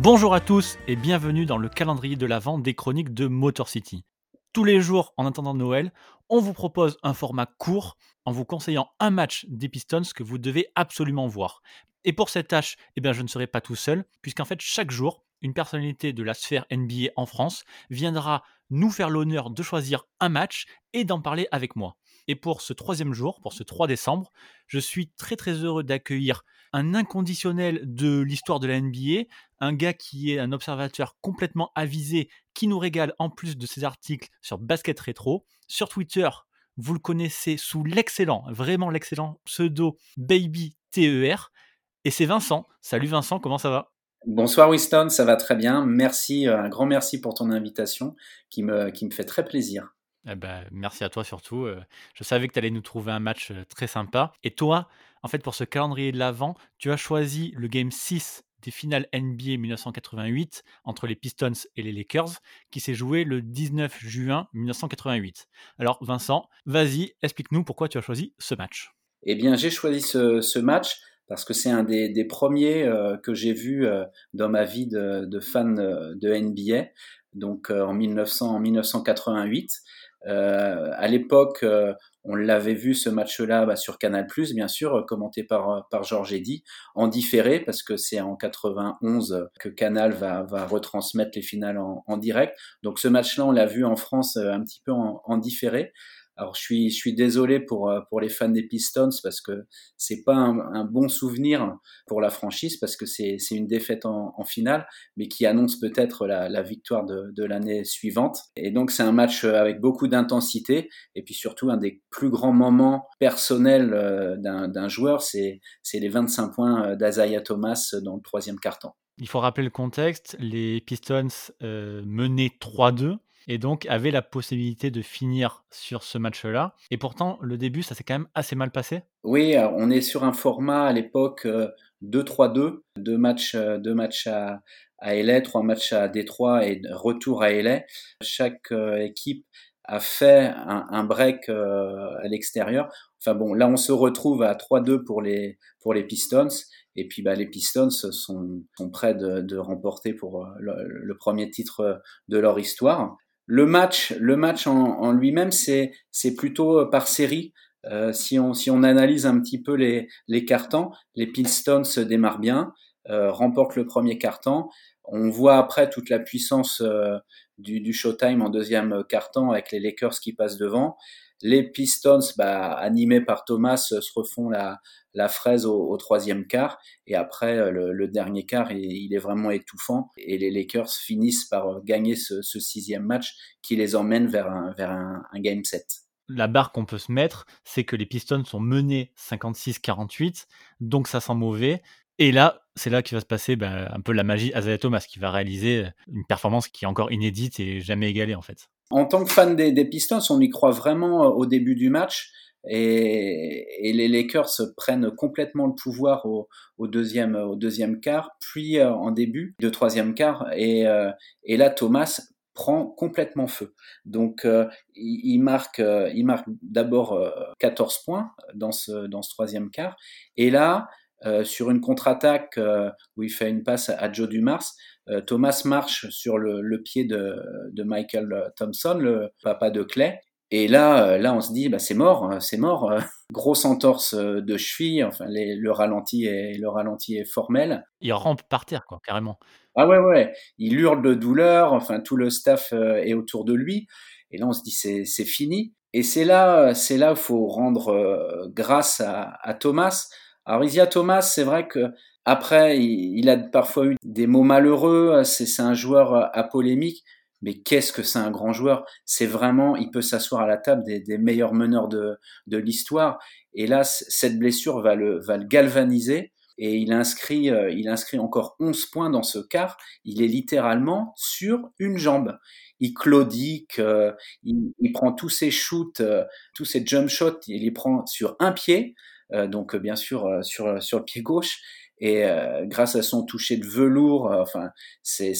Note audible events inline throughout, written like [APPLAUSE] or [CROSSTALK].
Bonjour à tous et bienvenue dans le calendrier de la vente des chroniques de Motor City. Tous les jours, en attendant Noël, on vous propose un format court en vous conseillant un match des Pistons que vous devez absolument voir. Et pour cette tâche, eh bien, je ne serai pas tout seul, puisqu'en fait, chaque jour, une personnalité de la sphère NBA en France viendra nous faire l'honneur de choisir un match et d'en parler avec moi. Et pour ce troisième jour, pour ce 3 décembre, je suis très très heureux d'accueillir un inconditionnel de l'histoire de la NBA, un gars qui est un observateur complètement avisé, qui nous régale en plus de ses articles sur Basket Rétro. Sur Twitter, vous le connaissez sous l'excellent, vraiment l'excellent pseudo Baby TER. Et c'est Vincent. Salut Vincent, comment ça va? Bonsoir Winston, ça va très bien. Merci, euh, un grand merci pour ton invitation qui me, qui me fait très plaisir. Eh ben, merci à toi surtout. Je savais que tu allais nous trouver un match très sympa. Et toi, en fait, pour ce calendrier de l'Avent, tu as choisi le Game 6 des finales NBA 1988 entre les Pistons et les Lakers, qui s'est joué le 19 juin 1988. Alors Vincent, vas-y, explique-nous pourquoi tu as choisi ce match. Eh bien, j'ai choisi ce, match parce que c'est un des, premiers que j'ai vu dans ma vie de, fan de NBA, donc en, 1900, en 1988. Euh, à l'époque, euh, on l'avait vu ce match-là bah, sur Canal+, bien sûr, euh, commenté par par Georges Eddy, en différé parce que c'est en 91 que Canal va va retransmettre les finales en, en direct. Donc ce match-là, on l'a vu en France un petit peu en, en différé. Alors je suis, je suis désolé pour, euh, pour les fans des Pistons parce que c'est pas un, bon souvenir pour la franchise parce que c'est une défaite en, en, finale, mais qui annonce peut-être la, la, victoire de, de l'année suivante. Et donc c'est un match avec beaucoup d'intensité et puis surtout un des plus grands moments personnels euh, d'un joueur, c'est les 25 points euh, d'Azaya Thomas dans le troisième quart-temps. Il faut rappeler le contexte, les Pistons euh, menaient 3-2 et donc avait la possibilité de finir sur ce match-là. Et pourtant, le début, ça s'est quand même assez mal passé. Oui, on est sur un format à l'époque 2-3-2, euh, deux matchs, euh, deux matchs à, à LA, trois matchs à Détroit et retour à LA. Chaque euh, équipe a fait un, break à l'extérieur. Enfin bon, là on se retrouve à 3-2 pour les pour les Pistons et puis bah, les Pistons sont, sont prêts de, de remporter pour le, premier titre de leur histoire. Le match, le match en, lui-même, c'est c'est plutôt euh, par série. Euh, si on si on analyse un petit peu les les cartons, les Pistons se démarrent bien, euh, remportent le premier carton. On voit après toute la puissance euh, du, Showtime en deuxième carton avec les Lakers qui passent devant. Les Pistons, bah, animés par Thomas, se refont la, la fraise au, troisième quart. Et après, euh, le, dernier quart, il, est vraiment étouffant. Et les Lakers finissent par euh, gagner ce, sixième match qui les emmène vers un, vers un, game set. La barre qu'on peut se mettre, c'est que les Pistons sont menés 56-48, donc ça sent mauvais. Et là, c'est là qu'il va se passer ben, un peu la magie Azaya Thomas, qui va réaliser une performance qui est encore inédite et jamais égalée en fait. En tant que fan des, Pistons, on y croit vraiment euh, au début du match. Et, les Lakers prennent complètement le pouvoir au, deuxième, au deuxième quart, puis euh, en début de troisième quart. Et, euh, et là, Thomas prend complètement feu. Donc, il, marque, il marque d'abord 14 points dans ce, dans ce troisième quart. Et là, sur une contre-attaque où il fait une passe à Joe Dumars, euh, Thomas marche sur le, pied de, Michael Thompson, le papa de Clay. Et là, euh, là, on se dit, bah, c'est mort, c'est mort. [LAUGHS] Grosse entorse euh, de cheville. Enfin, le ralenti est, le ralenti est formel. Il rampe par terre, quoi, carrément. Ah ouais, ouais. Il hurle de douleur. Enfin, tout le staff est autour de lui. Et là, on se dit, c'est fini. Et c'est là, c'est là, faut rendre grâce à, à Thomas. Alors, Isia Thomas, c'est vrai que après, il, a parfois eu des mots malheureux. C'est un joueur euh, à polémique. Mais qu'est-ce que c'est un grand joueur? C'est vraiment, il peut s'asseoir à la table des, meilleurs meneurs de, l'histoire. Et là, cette blessure va le, va le galvaniser. Et il inscrit, euh, il inscrit encore 11 points dans ce quart. Il est littéralement sur une jambe. Il claudique, euh, il, prend tous ses shoots, tous ses jump shots, il les prend sur un pied. Donc bien sûr sur, sur le pied gauche et euh, grâce à son toucher de velours, euh, enfin, c'est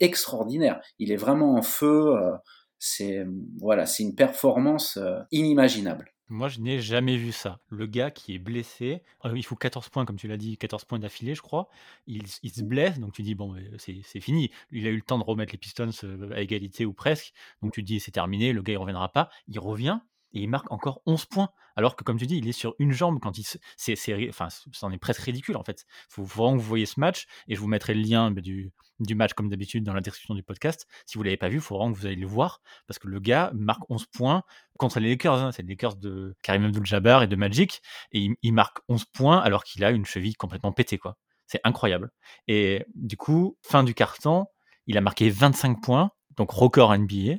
extraordinaire. Il est vraiment en feu. Euh, c'est voilà, c'est une performance inimaginable. Moi, je n'ai jamais vu ça. Le gars qui est blessé, euh, il faut 14 points, comme tu l'as dit, 14 points d'affilée, je crois. Il, il se blesse, donc tu dis, bon, c'est fini. Il a eu le temps de remettre les Pistons euh, à égalité ou presque. Donc tu dis, c'est terminé, le gars, il reviendra pas. Il revient et il marque encore 11 points. Alors que, comme tu dis, il est sur une jambe quand il. C'est, enfin, c'en est presque ridicule, en fait. Il faut vraiment que vous voyez ce match et je vous mettrai le lien bah, du, du match, comme d'habitude, dans la description du podcast. Si vous ne l'avez pas vu, il faut vraiment que vous allez le voir parce que le gars marque 11 points contre les Lakers. Hein. C'est les Lakers de Karim Abdul-Jabbar et de Magic. Et il, marque 11 points alors qu'il a une cheville complètement pétée, quoi. C'est incroyable. Et du coup, fin du carton, il a marqué 25 points, donc record NBA,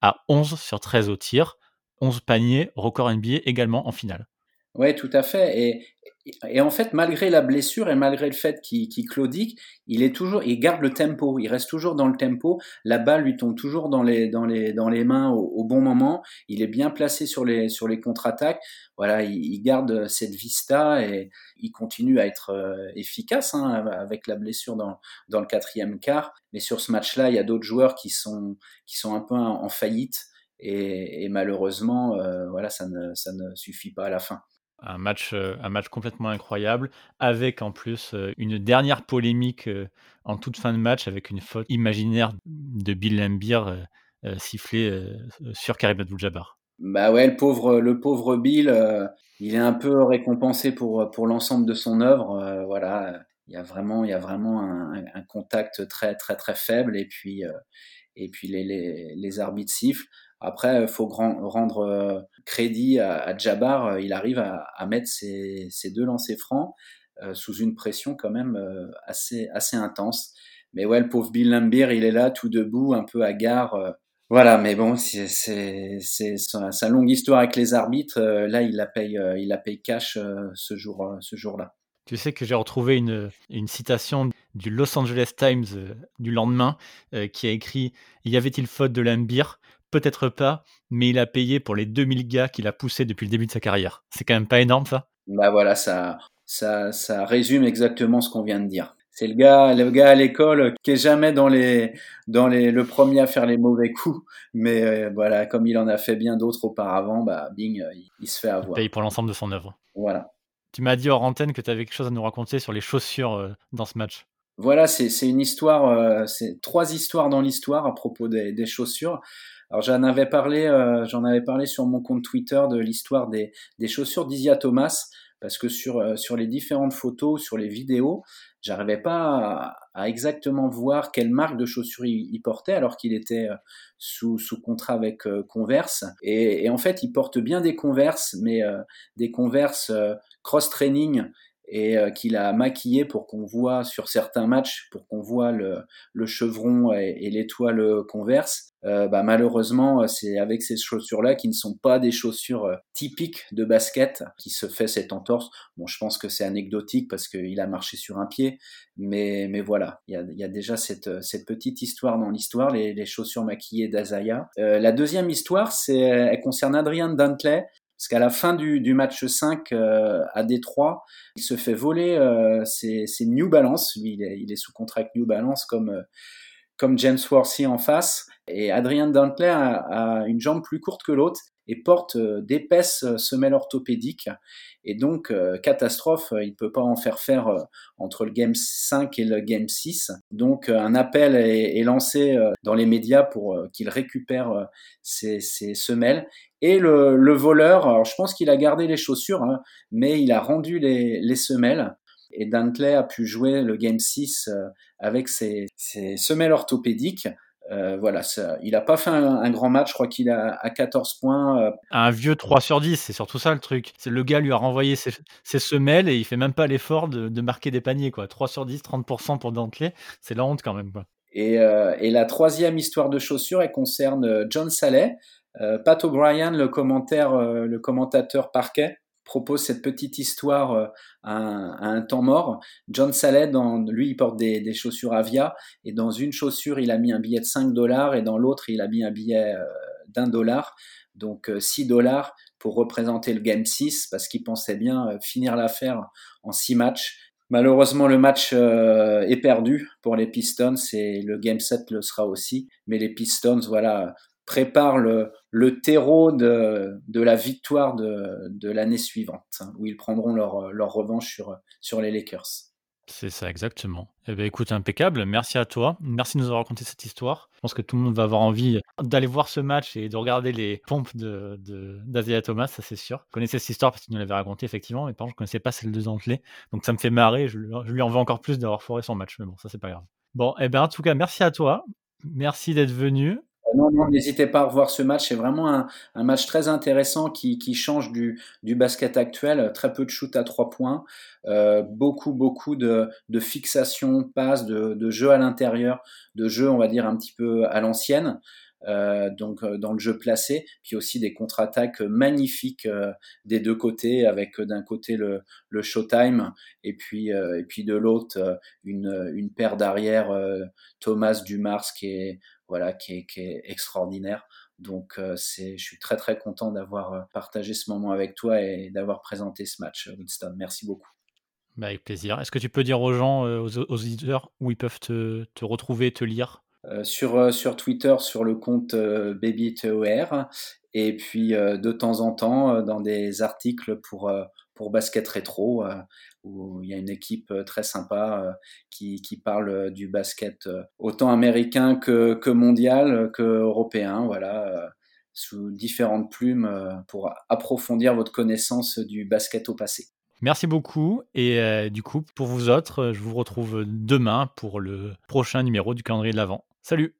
à 11 sur 13 au tir 11 paniers, record NBA également en finale. Oui, tout à fait. Et, en fait, malgré la blessure et malgré le fait qu'il claudique, il est toujours, il garde le tempo. Il reste toujours dans le tempo. La balle lui tombe toujours dans les, dans les, dans les mains au, bon moment. Il est bien placé sur les, sur les contre-attaques. Voilà, il, garde cette vista et il continue à être euh, efficace hein, avec la blessure dans, dans le quatrième quart. Mais sur ce match-là, il y a d'autres joueurs qui sont, qui sont un peu en faillite. Et, malheureusement, euh, voilà, ça ne, ça ne suffit pas à la fin. Un match, euh, un match complètement incroyable, avec en plus euh, une dernière polémique en toute fin de match, avec une faute imaginaire de Bill Lambier sifflée sur Karim Abdul-Jabbar. Bah ouais, le pauvre, le pauvre Bill, il est un peu récompensé pour, pour l'ensemble de son œuvre. voilà, il y a vraiment, il y a vraiment un, un, contact très très très faible et puis et puis les, les, les arbitres sifflent. Après, il faut rendre euh, crédit à, Jabbar. Euh, il arrive à, mettre ses, deux lancers francs euh, sous une pression quand même assez, intense. Mais ouais, le pauvre Bill Lambier, il est là tout debout, un peu hagard. Voilà, mais bon, c'est sa longue histoire avec les arbitres. Là, il la paye, il la paye cash ce jour, ce jour-là. Tu sais que j'ai retrouvé une, citation du Los Angeles Times du lendemain qui a écrit Y avait-il faute de Lambier Peut-être pas, mais il a payé pour les 2000 gars qu'il a poussés depuis le début de sa carrière. C'est quand même pas énorme ça? Bah voilà, ça, ça, ça résume exactement ce qu'on vient de dire. C'est le gars, le gars à l'école qui est jamais dans les, dans les, le premier à faire les mauvais coups, mais euh, voilà, comme il en a fait bien d'autres auparavant, bah bing, euh, il, se fait avoir. Il paye pour l'ensemble de son œuvre. Voilà. Tu m'as dit hors antenne que tu avais quelque chose à nous raconter sur les chaussures euh, dans ce match. Voilà, c'est une histoire, c'est trois histoires dans l'histoire à propos des, des chaussures. Alors j'en avais parlé, euh, j'en avais parlé sur mon compte Twitter de l'histoire des, des chaussures d'Isia Thomas, parce que sur, euh, sur les différentes photos, sur les vidéos, j'arrivais pas à, exactement voir quelle marque de chaussures il, portait, alors qu'il était euh, sous, sous contrat avec Converse. Et, et, en fait, il porte bien des Converse, mais des Converse cross-training et qu'il a maquillé pour qu'on voit sur certains matchs, pour qu'on voit le, le chevron et, et l'étoile converse. Euh, bah, malheureusement, c'est avec ces chaussures-là qui ne sont pas des chaussures euh, typiques de basket qui se fait cette entorse. Bon, je pense que c'est anecdotique parce qu'il a marché sur un pied, mais, mais voilà, il y a, y a déjà cette, cette petite histoire dans l'histoire, les, les, chaussures maquillées d'Azaya. Euh, la deuxième histoire, c'est, elle concerne Adrian Dantley, parce qu'à la fin du, match 5 euh, à Détroit, il se fait voler euh, ses, New Balance. Lui, il est, il est, sous contrat avec New Balance comme, comme James Worthy en face. Et Adrian Dantley a, une jambe plus courte que l'autre et porte euh, d'épaisses euh, semelles orthopédiques. Et donc, euh, catastrophe, il ne peut pas en faire faire entre le Game 5 et le Game 6. Donc, un appel est, lancé dans les médias pour qu'il récupère ses, semelles. Et le, voleur, alors je pense qu'il a gardé les chaussures, hein, mais il a rendu les, les semelles et Dantley a pu jouer le Game 6 avec ses semelles orthopédiques euh, voilà, ça, il n'a pas fait un, grand match, je crois qu'il a à 14 points. Euh. Un vieux 3 sur 10, c'est surtout ça le truc. C'est le gars lui a renvoyé ses, semelles et il fait même pas l'effort de, marquer des paniers. Quoi. 3 sur 10, 30% pour Dantley, c'est la honte quand même. Quoi. Et, euh, et, la troisième histoire de chaussures, elle concerne John Saleh. Pat O'Brien, le, commentaire, le commentateur parquet, propose cette petite histoire euh, à un, temps mort. John Saleh, lui, il porte des, chaussures Avia, et dans une chaussure, il a mis un billet de 5 dollars, et dans l'autre, il a mis un billet euh, d'un dollar, donc 6 euh, dollars pour représenter le Game 6, parce qu'il pensait bien finir l'affaire en 6 matchs. Malheureusement, le match est perdu pour les Pistons, et le Game 7 le sera aussi, mais les Pistons, voilà, prépare le, terreau de, de la victoire de, de l'année suivante, hein, où ils prendront leur, leur revanche sur, sur les Lakers. C'est ça, exactement. Eh ben, écoute, impeccable. Merci à toi. Merci de nous avoir raconté cette histoire. Je pense que tout le monde va avoir envie d'aller voir ce match et de regarder les pompes de, de Thomas, ça c'est sûr. Je connaissais cette histoire parce qu'il nous l'avait raconté effectivement, mais par contre, je ne connaissais pas celle de Zantley. Donc ça me fait marrer. Je, lui en veux encore plus d'avoir foiré son match. Mais bon, ça c'est pas grave. Bon, eh ben, en tout cas, merci à toi. Merci d'être venu. Non, non, n'hésitez pas à revoir ce match. C'est vraiment un, match très intéressant qui, qui change du, du, basket actuel. Très peu de shoot à trois points, euh, beaucoup, beaucoup de, de fixation, passe, de, de jeu à l'intérieur, de jeu, on va dire, un petit peu à l'ancienne. Euh, donc euh, dans le jeu placé, puis aussi des contre-attaques magnifiques euh, des deux côtés, avec d'un côté le, showtime et puis et puis de l'autre une, une paire d'arrière Thomas Dumars qui est voilà, qui est, extraordinaire. Donc, c'est, je suis très très content d'avoir partagé ce moment avec toi et d'avoir présenté ce match, Winston. Merci beaucoup. Bah avec plaisir. Est-ce que tu peux dire aux gens, aux, auditeurs, où ils peuvent te, te retrouver, te lire? Sur, sur Twitter, sur le compte euh, BabyTER, et puis de temps en temps dans des articles pour, pour Basket Rétro, où il y a une équipe euh, très sympa euh, qui, qui parle euh, du basket autant américain que, que mondial, que européen, voilà, sous différentes plumes pour approfondir votre connaissance du basket au passé. Merci beaucoup. Et du coup, pour vous autres, je vous retrouve demain pour le prochain numéro du calendrier de l'Avent. Salut